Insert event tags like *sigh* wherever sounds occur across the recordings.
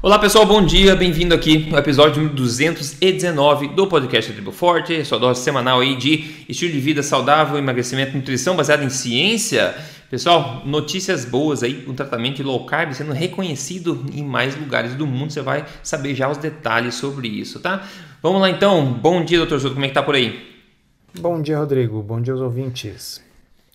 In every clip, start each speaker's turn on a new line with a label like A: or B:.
A: Olá pessoal, bom dia, bem-vindo aqui no episódio 219 do podcast Tribo Forte, sua dose semanal aí de estilo de vida saudável, emagrecimento nutrição baseada em ciência. Pessoal, notícias boas aí, um tratamento de low carb sendo reconhecido em mais lugares do mundo, você vai saber já os detalhes sobre isso, tá? Vamos lá então, bom dia doutor Souto, como é que tá por aí?
B: Bom dia Rodrigo, bom dia aos ouvintes.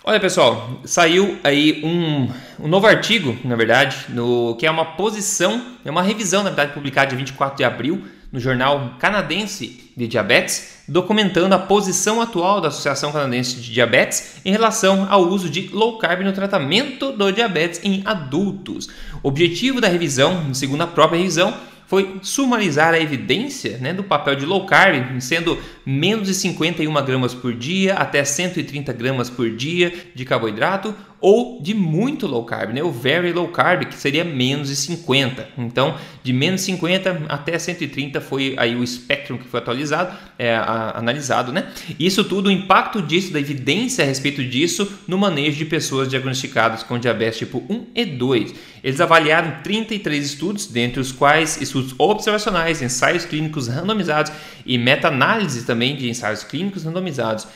A: Olha pessoal, saiu aí um, um, novo artigo, na verdade, no, que é uma posição, é uma revisão, na verdade, publicada dia 24 de abril no jornal canadense de diabetes, documentando a posição atual da Associação Canadense de Diabetes em relação ao uso de low carb no tratamento do diabetes em adultos. O objetivo da revisão, segundo a própria revisão, foi sumarizar a evidência né, do papel de low carb, sendo menos de 51 gramas por dia até 130 gramas por dia de carboidrato, ou de muito low carb, né? o very low carb, que seria menos de 50. Então, de menos de 50 até 130 foi aí o espectro que foi atualizado, é, a, analisado. Né? Isso tudo, o impacto disso, da evidência a respeito disso no manejo de pessoas diagnosticadas com diabetes tipo 1 e 2. Eles avaliaram 33 estudos, dentre os quais estudos observacionais, ensaios clínicos randomizados e meta-análise também de ensaios clínicos randomizados.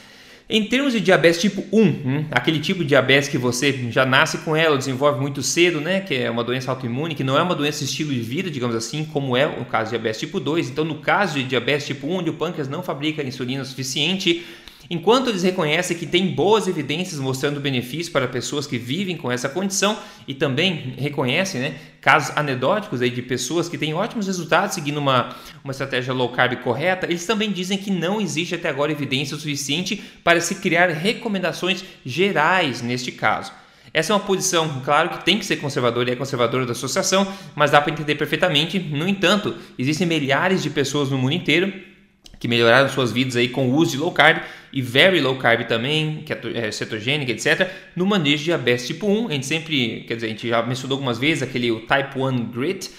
A: Em termos de diabetes tipo 1, hum, aquele tipo de diabetes que você já nasce com ela, desenvolve muito cedo, né, que é uma doença autoimune, que não é uma doença de estilo de vida, digamos assim, como é o caso de diabetes tipo 2. Então, no caso de diabetes tipo 1, onde o pâncreas não fabrica insulina suficiente, Enquanto eles reconhecem que tem boas evidências mostrando benefícios para pessoas que vivem com essa condição e também reconhecem né, casos anedóticos aí de pessoas que têm ótimos resultados seguindo uma, uma estratégia low carb correta, eles também dizem que não existe até agora evidência suficiente para se criar recomendações gerais neste caso. Essa é uma posição, claro, que tem que ser conservadora e é conservadora da associação, mas dá para entender perfeitamente. No entanto, existem milhares de pessoas no mundo inteiro que melhoraram suas vidas aí com o uso de low carb e very low carb também, que é cetogênica, etc. No manejo de diabetes tipo 1, a gente sempre, quer dizer, a gente já mencionou algumas vezes aquele Type 1 Grit.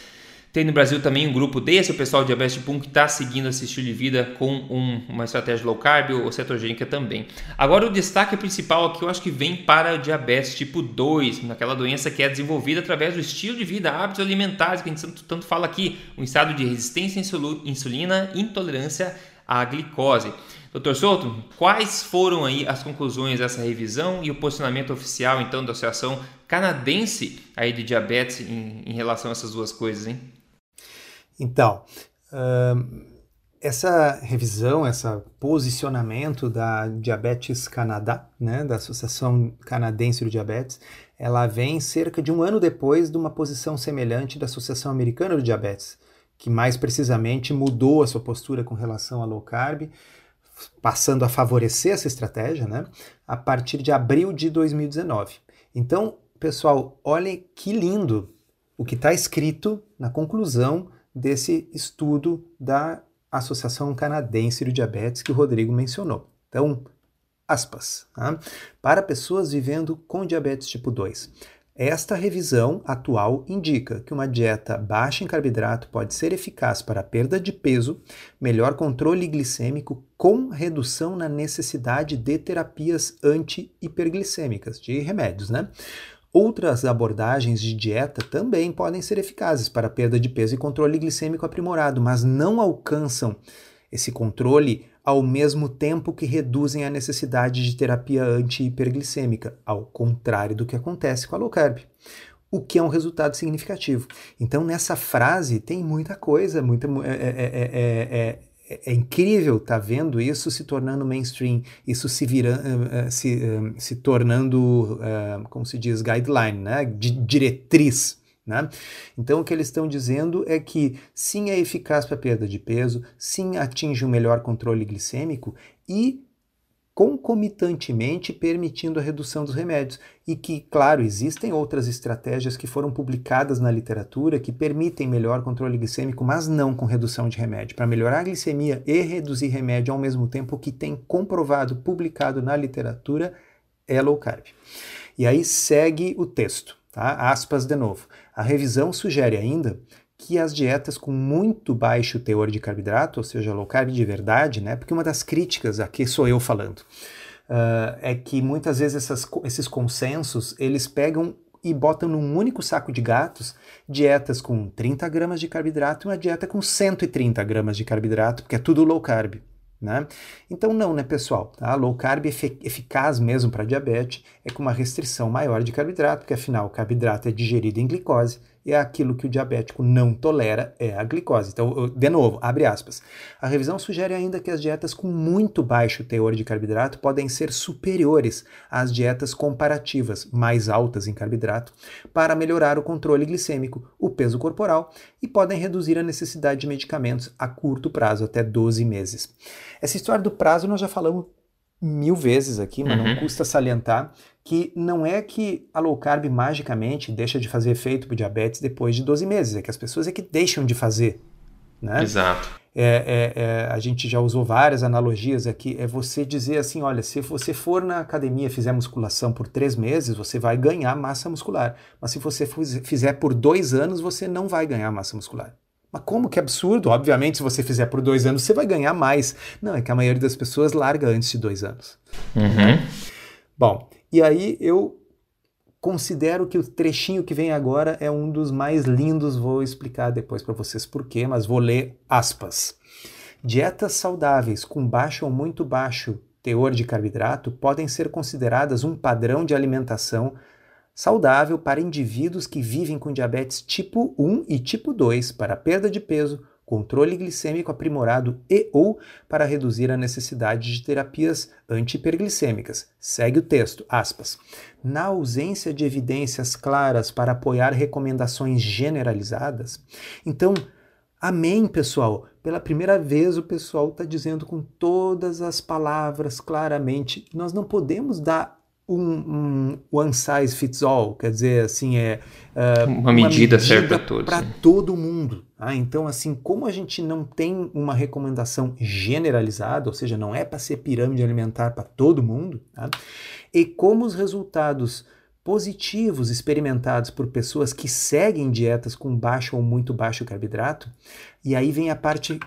A: Tem no Brasil também um grupo desse, o pessoal de diabetes tipo 1 que está seguindo esse estilo de vida com um, uma estratégia low carb ou cetogênica também. Agora o destaque principal aqui eu acho que vem para o diabetes tipo 2, naquela doença que é desenvolvida através do estilo de vida, hábitos alimentares, que a gente tanto, tanto fala aqui, um estado de resistência à insulina, intolerância à glicose. Doutor Souto, quais foram aí as conclusões dessa revisão e o posicionamento oficial então da Associação Canadense aí de Diabetes em, em relação a essas duas coisas, hein?
B: Então, essa revisão, esse posicionamento da Diabetes Canadá, né, da Associação Canadense de Diabetes, ela vem cerca de um ano depois de uma posição semelhante da Associação Americana de Diabetes, que mais precisamente mudou a sua postura com relação a low carb, passando a favorecer essa estratégia, né, a partir de abril de 2019. Então, pessoal, olhem que lindo o que está escrito na conclusão desse estudo da Associação Canadense de Diabetes que o Rodrigo mencionou. Então, aspas, tá? para pessoas vivendo com diabetes tipo 2. Esta revisão atual indica que uma dieta baixa em carboidrato pode ser eficaz para a perda de peso, melhor controle glicêmico com redução na necessidade de terapias anti-hiperglicêmicas, de remédios, né? Outras abordagens de dieta também podem ser eficazes para perda de peso e controle glicêmico aprimorado, mas não alcançam esse controle ao mesmo tempo que reduzem a necessidade de terapia anti-hiperglicêmica, ao contrário do que acontece com a low carb. O que é um resultado significativo. Então, nessa frase tem muita coisa, muita, é, é, é, é incrível estar tá vendo isso se tornando mainstream, isso se, virando, se, se tornando, como se diz, guideline, né? diretriz né? Então, o que eles estão dizendo é que sim é eficaz para perda de peso, sim atinge um melhor controle glicêmico e concomitantemente permitindo a redução dos remédios. E que, claro, existem outras estratégias que foram publicadas na literatura que permitem melhor controle glicêmico, mas não com redução de remédio. Para melhorar a glicemia e reduzir remédio ao mesmo tempo, o que tem comprovado, publicado na literatura, é low carb. E aí segue o texto. Tá? Aspas de novo. A revisão sugere ainda que as dietas com muito baixo teor de carboidrato, ou seja, low carb de verdade, né? Porque uma das críticas, aqui sou eu falando, uh, é que muitas vezes essas, esses consensos eles pegam e botam num único saco de gatos dietas com 30 gramas de carboidrato e uma dieta com 130 gramas de carboidrato, porque é tudo low carb. Né? Então não, né, pessoal? Tá? Low carb é eficaz mesmo para diabetes, é com uma restrição maior de carboidrato, porque afinal o carboidrato é digerido em glicose é aquilo que o diabético não tolera, é a glicose. Então, de novo, abre aspas. A revisão sugere ainda que as dietas com muito baixo teor de carboidrato podem ser superiores às dietas comparativas, mais altas em carboidrato, para melhorar o controle glicêmico, o peso corporal e podem reduzir a necessidade de medicamentos a curto prazo, até 12 meses. Essa história do prazo nós já falamos mil vezes aqui, mas uhum. não custa salientar que não é que a low carb magicamente deixa de fazer efeito para o diabetes depois de 12 meses, é que as pessoas é que deixam de fazer. Né?
A: Exato.
B: É, é, é, a gente já usou várias analogias aqui. É você dizer assim: olha, se você for na academia fizer musculação por três meses, você vai ganhar massa muscular. Mas se você fizer por dois anos, você não vai ganhar massa muscular. Mas como que absurdo? Obviamente, se você fizer por dois anos, você vai ganhar mais. Não, é que a maioria das pessoas larga antes de dois anos.
A: Uhum.
B: Bom, e aí eu considero que o trechinho que vem agora é um dos mais lindos. Vou explicar depois para vocês por quê, mas vou ler aspas. Dietas saudáveis com baixo ou muito baixo teor de carboidrato podem ser consideradas um padrão de alimentação saudável para indivíduos que vivem com diabetes tipo 1 e tipo 2 para perda de peso, controle glicêmico aprimorado e ou para reduzir a necessidade de terapias antihiperglicêmicas. Segue o texto, aspas. Na ausência de evidências claras para apoiar recomendações generalizadas, então, amém, pessoal. Pela primeira vez o pessoal está dizendo com todas as palavras claramente, nós não podemos dar um, um, one size fits all, quer dizer, assim, é
A: uh, uma, medida medida certa para todos.
B: Para todo mundo. Tá? Então, assim, como a gente não tem uma recomendação generalizada, ou seja, não é para ser pirâmide alimentar para todo mundo, tá? e como os resultados positivos experimentados por pessoas que seguem dietas com baixo ou muito baixo carboidrato, e aí vem a parte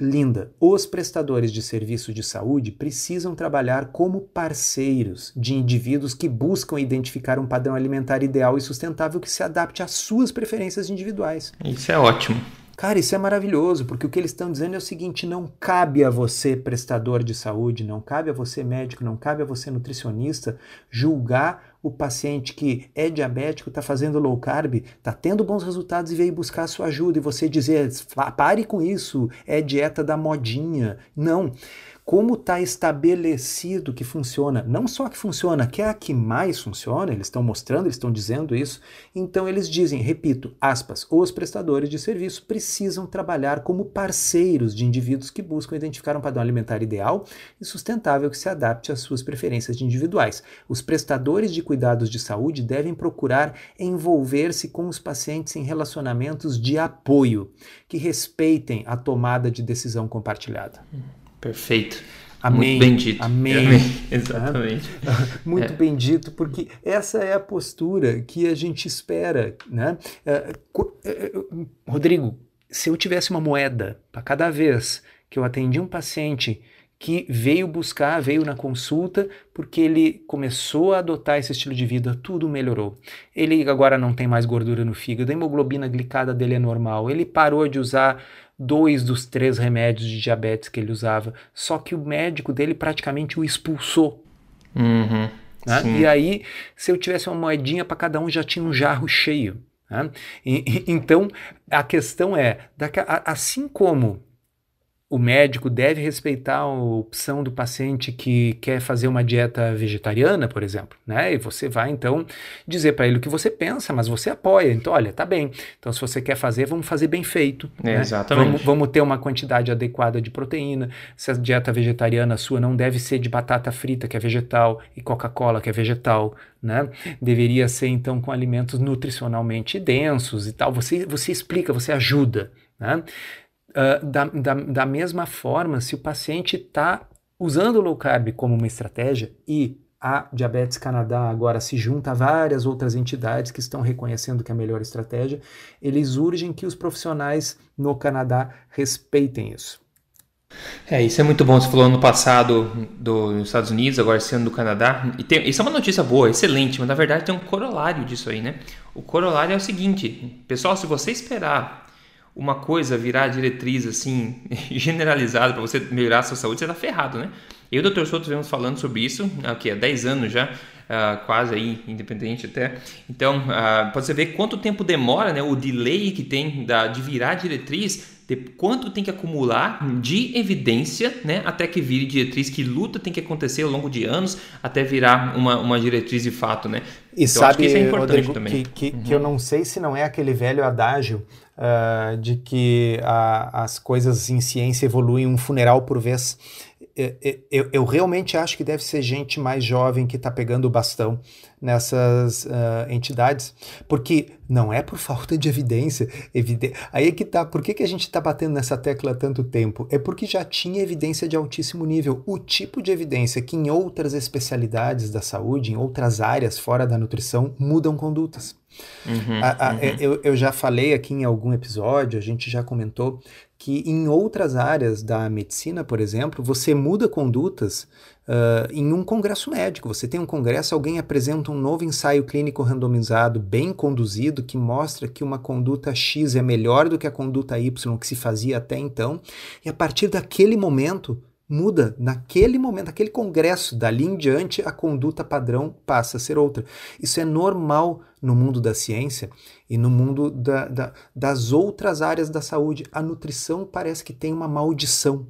B: linda. Os prestadores de serviço de saúde precisam trabalhar como parceiros de indivíduos que buscam identificar um padrão alimentar ideal e sustentável que se adapte às suas preferências individuais.
A: Isso é ótimo.
B: Cara, isso é maravilhoso, porque o que eles estão dizendo é o seguinte: não cabe a você, prestador de saúde, não cabe a você, médico, não cabe a você, nutricionista, julgar o paciente que é diabético, está fazendo low carb, está tendo bons resultados e veio buscar a sua ajuda, e você dizer, pare com isso, é dieta da modinha. Não como está estabelecido que funciona, não só que funciona, que é a que mais funciona, eles estão mostrando, eles estão dizendo isso, então eles dizem, repito, aspas, os prestadores de serviço precisam trabalhar como parceiros de indivíduos que buscam identificar um padrão alimentar ideal e sustentável que se adapte às suas preferências individuais. Os prestadores de cuidados de saúde devem procurar envolver-se com os pacientes em relacionamentos de apoio que respeitem a tomada de decisão compartilhada.
A: Perfeito.
B: Amém.
A: Muito bem dito.
B: Amém. Amém. *laughs*
A: Exatamente. *laughs*
B: Muito é. bem dito, porque essa é a postura que a gente espera. Né? É, é, Rodrigo, se eu tivesse uma moeda para cada vez que eu atendi um paciente que veio buscar, veio na consulta, porque ele começou a adotar esse estilo de vida, tudo melhorou. Ele agora não tem mais gordura no fígado, a hemoglobina glicada dele é normal, ele parou de usar dois dos três remédios de diabetes que ele usava, só que o médico dele praticamente o expulsou.
A: Uhum,
B: né? E aí, se eu tivesse uma moedinha para cada um, já tinha um jarro cheio. Né? E, e, então, a questão é, assim como o médico deve respeitar a opção do paciente que quer fazer uma dieta vegetariana, por exemplo, né? E você vai então dizer para ele o que você pensa, mas você apoia. Então, olha, tá bem. Então, se você quer fazer, vamos fazer bem feito.
A: É, né? Exatamente.
B: Vamos, vamos, ter uma quantidade adequada de proteína. Se a dieta vegetariana sua não deve ser de batata frita, que é vegetal, e Coca-Cola, que é vegetal, né? Deveria ser então com alimentos nutricionalmente densos e tal. Você, você explica, você ajuda. Né? Uh, da, da, da mesma forma, se o paciente está usando o low carb como uma estratégia e a Diabetes Canadá agora se junta a várias outras entidades que estão reconhecendo que é a melhor estratégia, eles urgem que os profissionais no Canadá respeitem isso.
A: É, isso é muito bom. Você falou no passado dos Estados Unidos, agora sendo do Canadá. E tem, isso é uma notícia boa, excelente, mas na verdade tem um corolário disso aí, né? O corolário é o seguinte, pessoal, se você esperar uma coisa virar diretriz assim *laughs* generalizada para você melhorar a sua saúde, você está ferrado, né? Eu e o Dr. Souto vemos falando sobre isso há, há 10 anos já, uh, quase aí, independente até. Então, uh, pode você ver quanto tempo demora, né, o delay que tem da, de virar diretriz de quanto tem que acumular de evidência, né, até que vire diretriz, que luta tem que acontecer ao longo de anos até virar uma, uma diretriz de fato, né?
B: E então, sabe, isso é importante Rodrigo, também. Que, que, uhum. que, eu não sei se não é aquele velho adágio de que a, as coisas em ciência evoluem um funeral por vez. Eu, eu, realmente acho que deve ser gente mais jovem que está pegando o bastão nessas uh, entidades, porque não é por falta de evidência. Evide... Aí é que tá. Por que, que a gente está batendo nessa tecla há tanto tempo? É porque já tinha evidência de altíssimo nível. O tipo de evidência que em outras especialidades da saúde, em outras áreas fora da nutrição, mudam condutas. Uhum, a, a, uhum. Eu, eu já falei aqui em algum episódio, a gente já comentou que em outras áreas da medicina, por exemplo, você muda condutas uh, em um congresso médico. Você tem um congresso, alguém apresenta um novo ensaio clínico randomizado, bem conduzido, que mostra que uma conduta X é melhor do que a conduta Y que se fazia até então, e a partir daquele momento muda naquele momento, naquele congresso, dali em diante a conduta padrão passa a ser outra. Isso é normal no mundo da ciência e no mundo da, da, das outras áreas da saúde. A nutrição parece que tem uma maldição.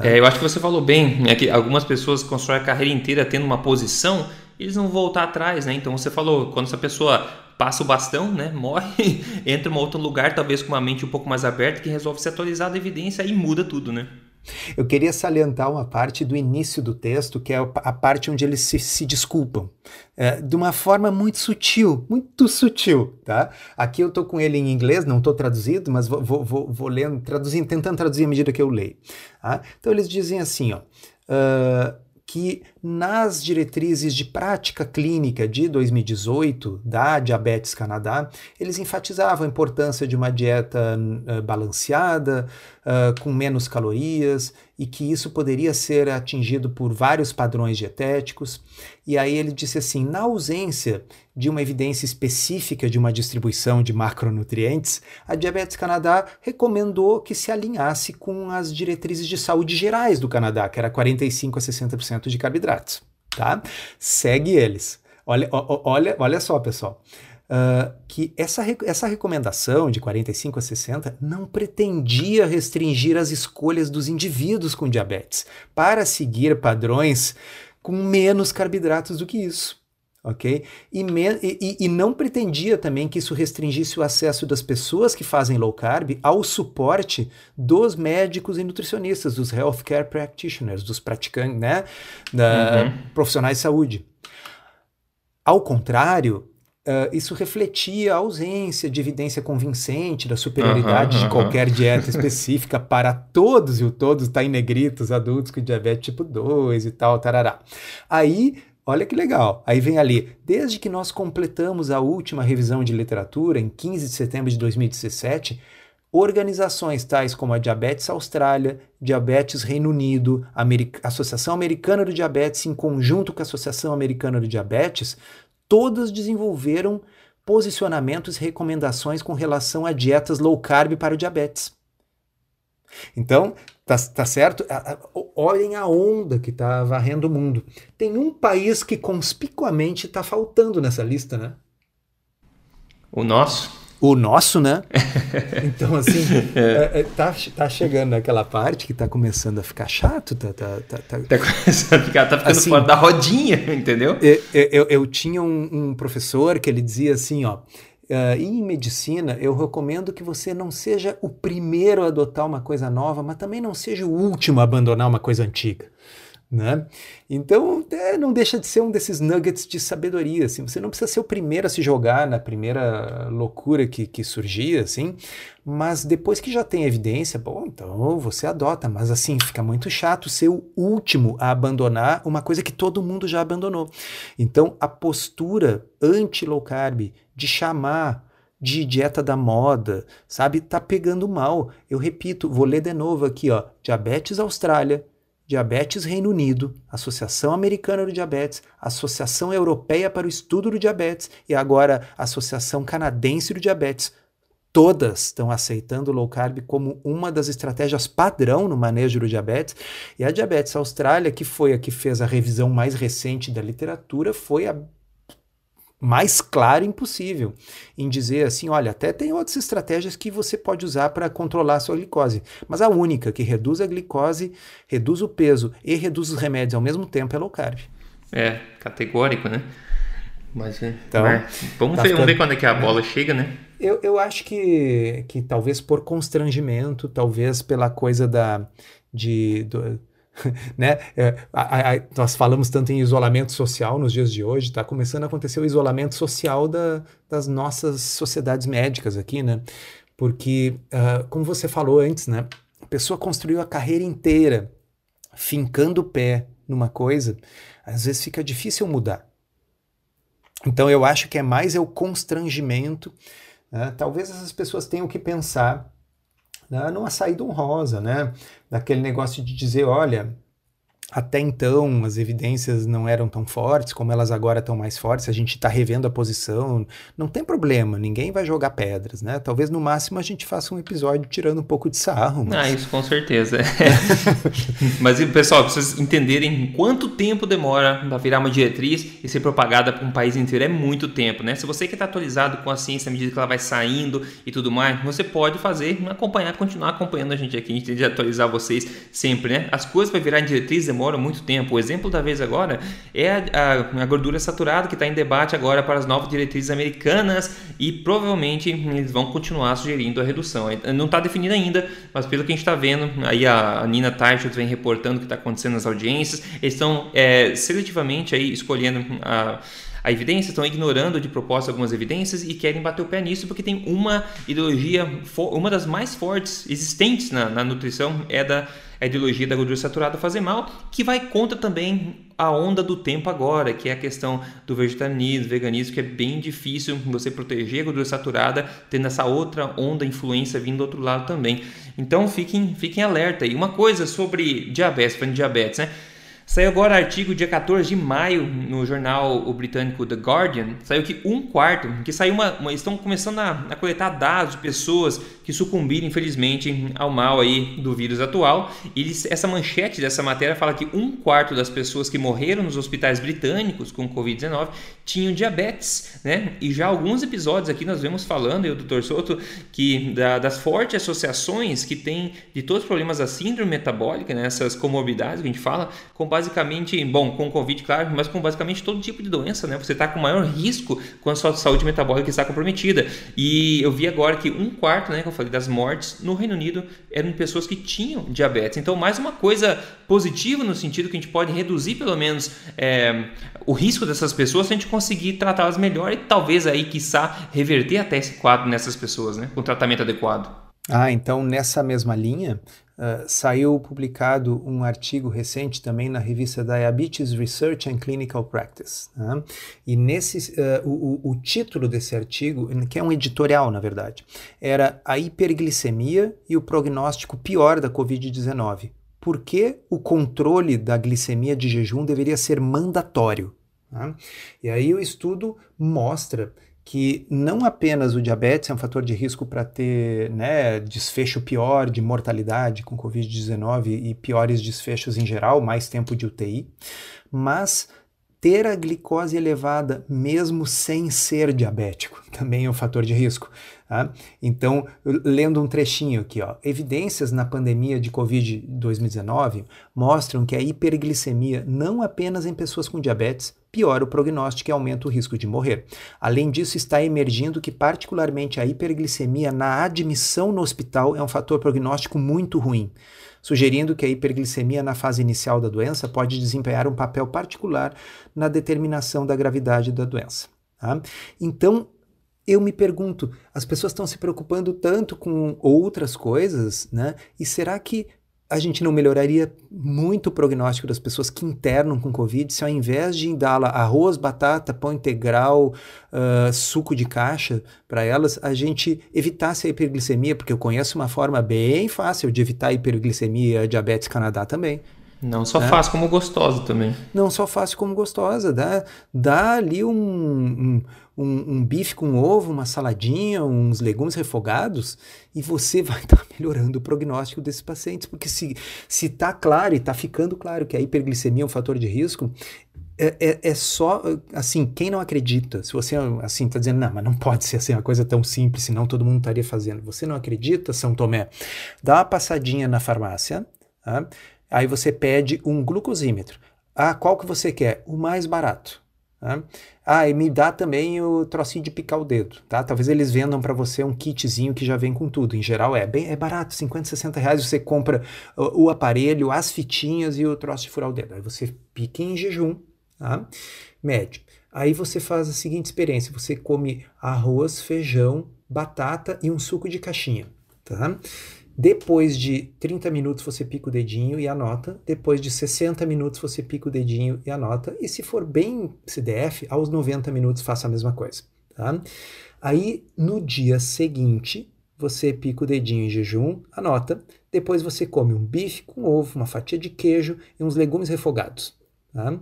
A: É, eu acho que você falou bem, é que algumas pessoas constroem a carreira inteira tendo uma posição, eles não vão voltar atrás, né? Então você falou, quando essa pessoa passa o bastão, né, *laughs* morre, entra em um outro lugar, talvez com uma mente um pouco mais aberta, que resolve se atualizar da evidência e muda tudo, né?
B: Eu queria salientar uma parte do início do texto, que é a parte onde eles se, se desculpam, é, de uma forma muito sutil, muito sutil, tá? Aqui eu estou com ele em inglês, não estou traduzido, mas vou, vou, vou, vou lendo, traduzindo, tentando traduzir à medida que eu leio. Tá? Então eles dizem assim, ó, uh, que nas diretrizes de prática clínica de 2018 da Diabetes Canadá, eles enfatizavam a importância de uma dieta uh, balanceada, uh, com menos calorias, e que isso poderia ser atingido por vários padrões dietéticos. E aí ele disse assim: na ausência de uma evidência específica de uma distribuição de macronutrientes, a Diabetes Canadá recomendou que se alinhasse com as diretrizes de saúde gerais do Canadá, que era 45 a 60% de carboidratos. Tá? Segue eles. Olha, olha, olha só, pessoal. Uh, que essa, essa recomendação de 45 a 60 não pretendia restringir as escolhas dos indivíduos com diabetes para seguir padrões com menos carboidratos do que isso. Ok? E, me, e, e não pretendia também que isso restringisse o acesso das pessoas que fazem low carb ao suporte dos médicos e nutricionistas, dos healthcare practitioners, dos praticantes, né? Da, uhum. profissionais de saúde. Ao contrário, Uh, isso refletia a ausência de evidência convincente da superioridade de qualquer dieta específica para todos, e o todos está em negritos, adultos com diabetes tipo 2 e tal, tarará. Aí, olha que legal, aí vem ali, desde que nós completamos a última revisão de literatura, em 15 de setembro de 2017, organizações tais como a Diabetes Austrália, Diabetes Reino Unido, America Associação Americana do Diabetes, em conjunto com a Associação Americana do Diabetes, todas desenvolveram posicionamentos e recomendações com relação a dietas low carb para o diabetes. Então, tá, tá certo? Olhem a onda que está varrendo o mundo. Tem um país que conspicuamente está faltando nessa lista, né?
A: O nosso?
B: o nosso, né? *laughs* Então, assim, é. É, é, tá, tá chegando naquela parte que tá começando a ficar chato, tá... Tá,
A: tá, tá... tá começando a ficar, tá ficando assim, fora da rodinha, entendeu?
B: Eu, eu, eu tinha um, um, professor que ele dizia assim, ó, uh, em medicina eu recomendo que você não seja o primeiro a adotar uma coisa nova, mas também não seja o último a abandonar uma coisa antiga. Né? Então, é, não deixa de ser um desses nuggets de sabedoria. Assim. Você não precisa ser o primeiro a se jogar na primeira loucura que, que surgia, assim, mas depois que já tem evidência, bom, então você adota. Mas assim, fica muito chato ser o último a abandonar uma coisa que todo mundo já abandonou. Então, a postura anti-low carb de chamar de dieta da moda, sabe? Tá pegando mal. Eu repito, vou ler de novo aqui, ó. Diabetes Austrália, Diabetes Reino Unido, Associação Americana do Diabetes, Associação Europeia para o Estudo do Diabetes e agora Associação Canadense do Diabetes. Todas estão aceitando o low carb como uma das estratégias padrão no manejo do diabetes. E a Diabetes Austrália, que foi a que fez a revisão mais recente da literatura, foi a mais clara impossível em dizer assim, olha, até tem outras estratégias que você pode usar para controlar a sua glicose, mas a única que reduz a glicose, reduz o peso e reduz os remédios ao mesmo tempo é low carb.
A: É, categórico, né? Mas, é, então, mas vamos, tá ver, ficando... vamos ver quando é que a bola chega, né?
B: Eu, eu acho que, que talvez por constrangimento, talvez pela coisa da de, do, *laughs* né? É, a, a, nós falamos tanto em isolamento social nos dias de hoje, está começando a acontecer o isolamento social da, das nossas sociedades médicas aqui, né? Porque, uh, como você falou antes, né? A pessoa construiu a carreira inteira fincando o pé numa coisa, às vezes fica difícil mudar. Então eu acho que é mais é o constrangimento. Né? Talvez essas pessoas tenham que pensar numa saída honrosa, né? Daquele negócio de dizer, olha, até então as evidências não eram tão fortes como elas agora estão mais fortes, a gente está revendo a posição, não tem problema, ninguém vai jogar pedras, né? Talvez no máximo a gente faça um episódio tirando um pouco de sarro.
A: Mas... Ah, isso com certeza. *laughs* mas pessoal, para vocês entenderem quanto tempo demora para virar uma diretriz e ser propagada para um país inteiro, é muito tempo, né? Se você que está atualizado com a ciência à medida que ela vai saindo e tudo mais, você pode fazer, acompanhar, continuar acompanhando a gente aqui, a gente tem de atualizar vocês sempre, né? As coisas para virar diretriz demoram muito tempo. O exemplo da vez agora é a, a, a gordura saturada que está em debate agora para as novas diretrizes americanas e provavelmente eles vão continuar sugerindo a redução. Não está definido ainda, mas pelo que a gente está vendo, aí a, a Nina Teichert vem reportando o que está acontecendo nas audiências. Eles estão é, seletivamente aí escolhendo a a evidência, estão ignorando de propósito algumas evidências e querem bater o pé nisso porque tem uma ideologia, uma das mais fortes existentes na, na nutrição é da a ideologia da gordura saturada fazer mal, que vai contra também a onda do tempo agora, que é a questão do vegetarianismo, veganismo, que é bem difícil você proteger a gordura saturada, tendo essa outra onda influência vindo do outro lado também. Então fiquem, fiquem alerta. E uma coisa sobre diabetes, falando de diabetes, né? Saiu agora artigo dia 14 de maio no jornal o britânico The Guardian. Saiu que um quarto, que saiu uma, uma estão começando a, a, coletar dados de pessoas que sucumbiram infelizmente ao mal aí do vírus atual. E eles, essa manchete dessa matéria fala que um quarto das pessoas que morreram nos hospitais britânicos com Covid-19 tinham diabetes, né? E já alguns episódios aqui nós vemos falando, eu, Dr. Soto, que da, das fortes associações que tem de todos os problemas da síndrome metabólica, né? essas comorbidades que a gente fala, com basicamente, bom, com Covid, claro, mas com basicamente todo tipo de doença, né? Você está com maior risco quando a sua saúde metabólica está comprometida. E eu vi agora que um quarto, né, que eu falei, das mortes no Reino Unido eram pessoas que tinham diabetes. Então, mais uma coisa positiva no sentido que a gente pode reduzir pelo menos é, o risco dessas pessoas se a gente conseguir tratá-las melhor e talvez aí, quiçá, reverter até esse quadro nessas pessoas, né? Com tratamento adequado.
B: Ah, então nessa mesma linha, uh, saiu publicado um artigo recente também na revista Diabetes Research and Clinical Practice. Né? E nesse, uh, o, o, título desse artigo, que é um editorial na verdade, era A hiperglicemia e o prognóstico pior da Covid-19. Por que o controle da glicemia de jejum deveria ser mandatório? Né? E aí o estudo mostra que não apenas o diabetes é um fator de risco para ter né, desfecho pior de mortalidade com Covid-19 e piores desfechos em geral, mais tempo de UTI, mas ter a glicose elevada mesmo sem ser diabético também é um fator de risco. Tá? Então, lendo um trechinho aqui, ó, evidências na pandemia de Covid-2019 mostram que a hiperglicemia, não apenas em pessoas com diabetes, piora o prognóstico e aumenta o risco de morrer. Além disso, está emergindo que, particularmente, a hiperglicemia na admissão no hospital é um fator prognóstico muito ruim, sugerindo que a hiperglicemia na fase inicial da doença pode desempenhar um papel particular na determinação da gravidade da doença. Tá? Então, eu me pergunto, as pessoas estão se preocupando tanto com outras coisas, né? E será que a gente não melhoraria muito o prognóstico das pessoas que internam com Covid se ao invés de dar arroz, batata, pão integral, uh, suco de caixa para elas, a gente evitasse a hiperglicemia, porque eu conheço uma forma bem fácil de evitar a hiperglicemia a diabetes Canadá também.
A: Não só né? fácil como gostosa também.
B: Não só fácil como gostosa. Dá, dá ali um, um, um, um bife com ovo, uma saladinha, uns legumes refogados e você *laughs* vai estar tá melhorando o prognóstico desses pacientes. Porque se está claro e está ficando claro que a hiperglicemia é um fator de risco, é, é, é, só, assim, quem não acredita, se você, assim, está dizendo, não, mas não pode ser assim, uma coisa tão simples, senão todo mundo estaria fazendo. Você não acredita, São Tomé? Dá uma passadinha na farmácia, tá? Aí você pede um glucosímetro. Ah, qual que você quer? O mais barato. Tá? Ah, e me dá também o trocinho de picar o dedo, tá? Talvez eles vendam para você um kitzinho que já vem com tudo. Em geral é bem é barato, 50, 60 reais você compra o, o aparelho, as fitinhas e o troço de furar o dedo. Aí você pica em jejum, tá? Médio. Aí você faz a seguinte experiência: você come arroz, feijão, batata e um suco de caixinha, tá? Depois de 30 minutos você pica o dedinho e anota. Depois de 60 minutos você pica o dedinho e anota. E se for bem CDF, aos 90 minutos faça a mesma coisa. Tá? Aí no dia seguinte você pica o dedinho em jejum, anota. Depois você come um bife com ovo, uma fatia de queijo e uns legumes refogados. Tá?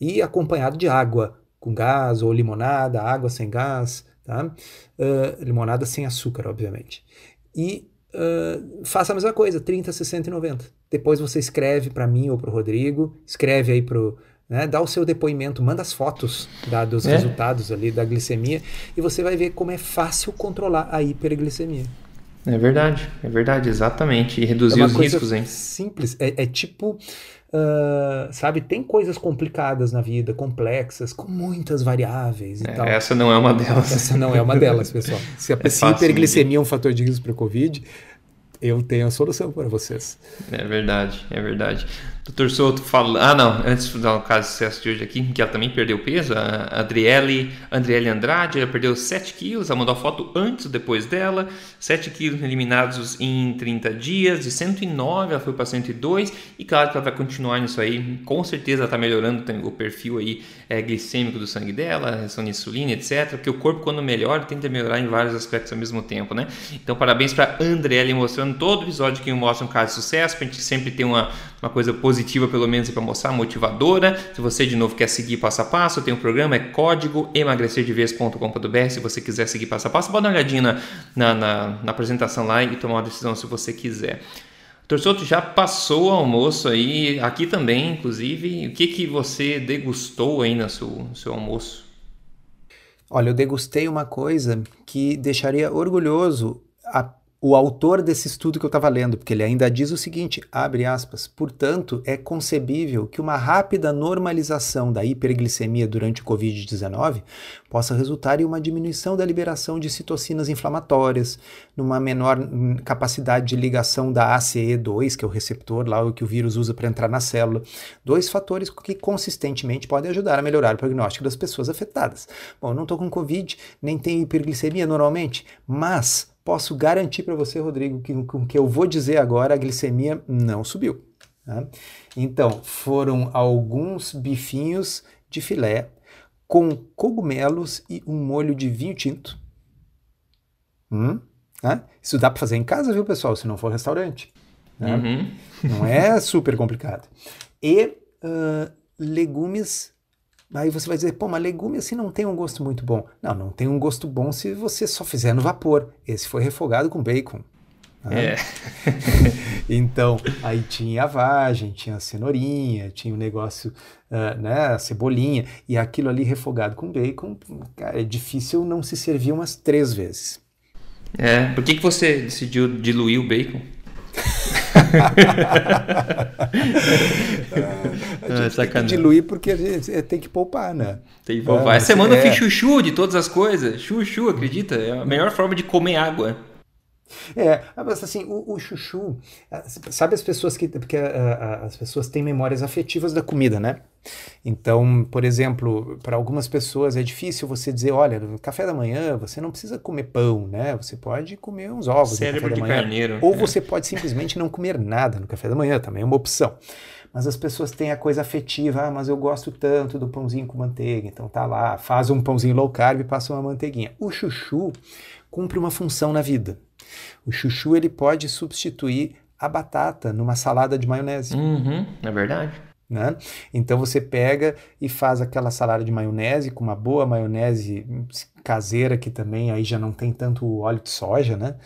B: E acompanhado de água com gás ou limonada, água sem gás, tá? Uh, limonada sem açúcar, obviamente. E uh, faça a mesma coisa, 30, 60 e 90. Depois você escreve para mim ou para o Rodrigo, escreve aí para né, dá o seu depoimento, manda as fotos da, dos é. resultados ali da glicemia e você vai ver como é fácil controlar a hiperglicemia.
A: É verdade, é verdade, exatamente. E reduzir é os riscos, hein?
B: Simples, é, é tipo Uh, sabe, tem coisas complicadas na vida, complexas, com muitas variáveis e
A: é,
B: tal.
A: Essa não é uma delas.
B: Essa não é uma delas, pessoal. *laughs* Se a é hiperglicemia é um fator de risco para o Covid, eu tenho a solução para vocês.
A: É verdade, é verdade. Doutor Souto fala. Ah, não, antes de dar o caso de sucesso de hoje aqui, que ela também perdeu peso, a Adriele, Adriele Andrade, ela perdeu 7 quilos, ela mandou a foto antes ou depois dela, 7 quilos eliminados em 30 dias, de 109 ela foi para 102, e claro que ela vai continuar nisso aí, com certeza ela está melhorando o perfil aí é, glicêmico do sangue dela, reação de insulina, etc, porque o corpo quando melhora tenta melhorar em vários aspectos ao mesmo tempo, né? Então parabéns para Andriele mostrando todo episódio que mostra um caso de sucesso, para a gente sempre ter uma, uma coisa positiva positiva, pelo menos para mostrar, motivadora. Se você de novo quer seguir passo a passo, tem um programa, é código emagrecerdevez.com.br. Se você quiser seguir passo a passo, pode dar uma olhadinha na, na, na, apresentação lá e tomar uma decisão se você quiser. Torçoto já passou o almoço aí, aqui também, inclusive. O que, que você degustou aí no seu, no seu almoço?
B: Olha, eu degustei uma coisa que deixaria orgulhoso a o autor desse estudo que eu estava lendo, porque ele ainda diz o seguinte, abre aspas, portanto, é concebível que uma rápida normalização da hiperglicemia durante o Covid-19 possa resultar em uma diminuição da liberação de citocinas inflamatórias, numa menor hum, capacidade de ligação da ACE2, que é o receptor lá que o vírus usa para entrar na célula, dois fatores que consistentemente podem ajudar a melhorar o prognóstico das pessoas afetadas. Bom, eu não estou com Covid, nem tenho hiperglicemia normalmente, mas posso garantir para você, Rodrigo, que com o que eu vou dizer agora, a glicemia não subiu. Tá? Então, foram alguns bifinhos de filé com cogumelos e um molho de vinho tinto. Hum? Tá? Isso dá para fazer em casa, viu, pessoal? Se não for restaurante. Né? Uhum. Não é super complicado. E uh, legumes Aí você vai dizer, pô, mas legume assim não tem um gosto muito bom. Não, não tem um gosto bom se você só fizer no vapor. Esse foi refogado com bacon.
A: É. *laughs*
B: então, aí tinha a vagem, tinha a cenourinha, tinha o negócio, uh, né, a cebolinha, e aquilo ali refogado com bacon, é difícil não se servir umas três vezes.
A: É, por que, que você decidiu diluir o bacon? *laughs* *laughs*
B: a gente é, tem que diluir porque a gente é, tem que poupar, né?
A: Tem que poupar. É, Essa semana é... eu fiz chuchu de todas as coisas. Chuchu, acredita? É a melhor forma de comer água.
B: É, mas assim, o, o, chuchu, ah, sabe as pessoas que. Porque uh, as pessoas têm memórias afetivas da comida, né? Então, por exemplo, para algumas pessoas é difícil você dizer: olha, no café da manhã você não precisa comer pão, né? Você pode comer uns ovos
A: Cérebro
B: no café
A: da
B: manhã.
A: Carneiro,
B: ou
A: é.
B: você pode simplesmente não comer nada no café da manhã, também é uma opção. Mas as pessoas têm a coisa afetiva, ah, mas eu gosto tanto do pãozinho com manteiga, então tá lá, faz um pãozinho low carb e passa uma manteiguinha. O chuchu cumpre uma função na vida. O chuchu ele pode substituir a batata numa salada de maionese.
A: Uhum, é verdade.
B: Né? Então você pega e faz aquela salada de maionese com uma boa maionese caseira que também aí já não tem tanto óleo de soja, né?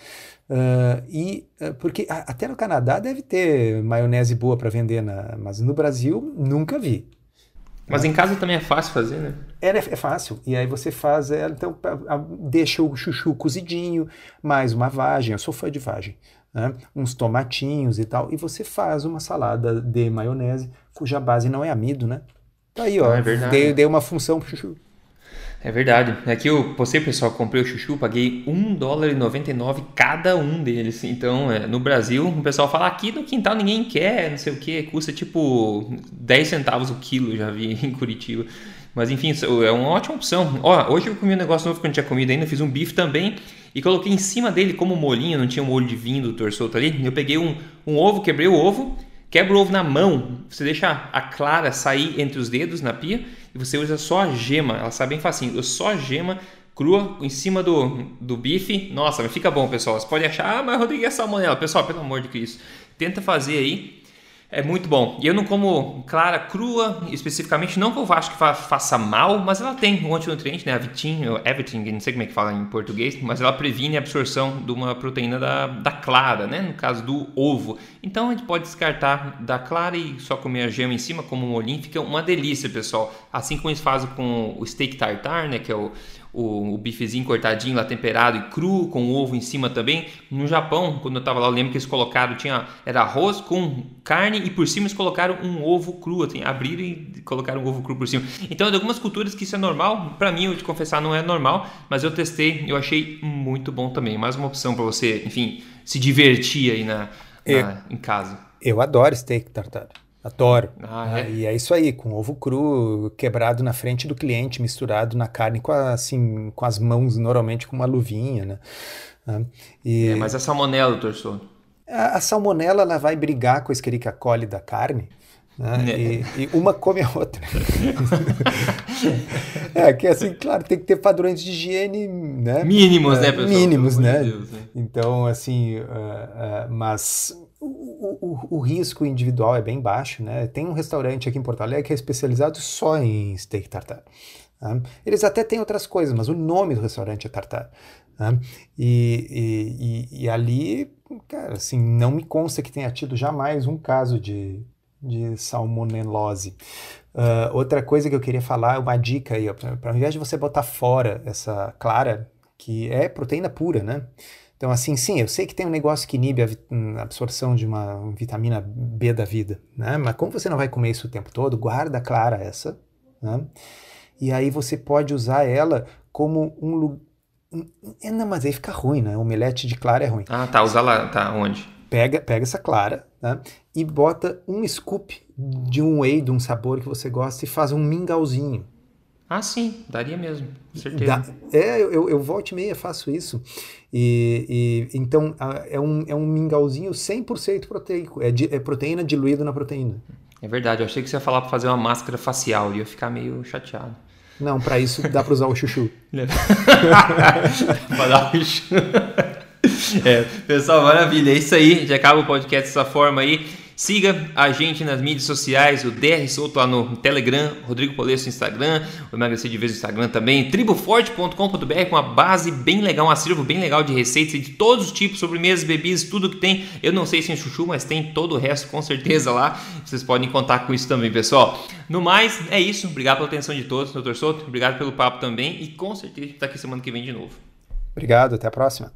B: Uh, e uh, porque a, até no Canadá deve ter maionese boa para vender, na, mas no Brasil nunca vi.
A: Mas em casa também é fácil fazer, né?
B: É, é fácil. E aí você faz, é, então deixa o chuchu cozidinho, mais uma vagem, eu sou fã de vagem, né? uns tomatinhos e tal, e você faz uma salada de maionese, cuja base não é amido, né? Tá aí, ó,
A: Ah, é verdade.
B: dei, dei uma função pro chuchu.
A: É verdade. Aqui eu postei, pessoal, comprei o chuchu, paguei 1 dólar e 99 cada um deles. Então, é, no Brasil, o pessoal fala aqui no quintal ninguém quer, não sei o que, custa tipo 10 centavos o quilo, já vi *laughs* em Curitiba. Mas enfim, é uma ótima opção. Ó, hoje eu comi um negócio novo que eu não tinha comido ainda, fiz um bife também e coloquei em cima dele como molinho, não tinha um molho de vinho do torçoto ali. Eu peguei um, um ovo, quebrei o ovo, quebra o ovo na mão, você deixa a clara sair entre os dedos na pia e você usa só a gema, ela sai bem facinho, só a gema crua em cima do, do bife. Nossa, mas fica bom, pessoal. Você pode achar, ah, mas Rodrigo é salmonela. Pessoal, pelo amor de Cristo, tenta fazer aí. É muito bom. E eu não como clara crua, especificamente, não que eu acho que fa faça mal, mas ela tem um antinutriente, né? A Vitin, ou Everything, não sei como é que fala em português, mas ela previne a absorção de uma proteína da, da clara, né? No caso do ovo. Então a gente pode descartar da clara e só comer a gema em cima como um molhinho, fica uma delícia, pessoal. Assim como eles fazem com o steak tartar, né? Que é o, o, o bifezinho cortadinho lá temperado e cru com ovo em cima também. No Japão, quando eu tava lá, eu lembro que eles colocaram, tinha era arroz com carne e por cima eles colocaram um ovo cru, assim, abriram e colocaram um ovo cru por cima. Então, de algumas culturas que isso é normal, para mim, eu te confessar, não é normal, mas eu testei, eu achei muito bom também. Mais uma opção para você, enfim, se divertir aí na, na em casa.
B: Eu adoro steak tartar. Adoro.
A: Ah, é?
B: E é isso aí, com ovo cru quebrado na frente do cliente, misturado na carne com, a, assim, com as mãos, normalmente com uma luvinha, né? Ah, E
A: É, mas a salmonela, Souto.
B: a, a salmonela ela vai brigar com a Escherichia coli da carne, né?
A: É.
B: E, e uma come a outra. *laughs* é, que assim, claro, tem que ter padrões de higiene, né?
A: Mínimos,
B: É,
A: né, pessoal?
B: Mínimos, né?
A: de Deus, né?
B: Então, assim, ah, ah, mas o, o- risco individual é bem baixo, né? Tem um restaurante aqui em Porto Alegre que é especializado só em steak tartar. tá? Eles até têm outras coisas, mas o nome do restaurante é tartar. tá? E, e- e- e ali, cara, assim, não me consta que tenha tido jamais um caso de, de salmonelose. Ah, outra coisa que eu queria falar, uma dica aí, para ao invés de você botar fora essa clara, que é proteína pura, né? Então, assim, sim, eu sei que tem um negócio que inibe a hum, absorção de uma vitamina B da vida, né? Mas como você não vai comer isso o tempo todo, guarda clara essa, né? E aí você pode usar ela como um lugar. Não, mas aí fica ruim, né? Omelete de clara é ruim.
A: Ah, tá. Usar lá. Tá, onde?
B: Pega, pega essa clara né? e bota um scoop de um whey, de um sabor que você gosta e faz um mingauzinho.
A: Ah, sim. Daria mesmo. Com certeza.
B: Dá- é, eu, eu volto e meia faço isso. E, e- então a- é um, é um mingauzinho 100% proteico. É, di- é proteína diluída na proteína.
A: É verdade. Eu achei que você ia falar pra fazer uma máscara facial e eu ia ficar meio chateado.
B: Não, para isso dá para usar o chuchu. *laughs*
A: Pra dar um chu- *laughs* É, pessoal, maravilha. É isso aí. A gente acaba o podcast dessa forma aí. Siga a gente nas mídias sociais, o DR Souto lá no Telegram, Rodrigo Polesso no Instagram, o Emagrecer de Vez no Instagram também, triboforte.com.br com uma base bem legal, um acervo bem legal de receitas de todos os tipos, sobremesas, bebidas, tudo que tem. Eu não sei se é chuchu, mas tem todo o resto com certeza lá. Vocês podem contar com isso também, pessoal. No mais, é isso. Obrigado pela atenção de todos, Dr. Souto. Obrigado pelo papo também e com certeza a gente tá aqui semana que vem de novo.
B: Obrigado, até a próxima.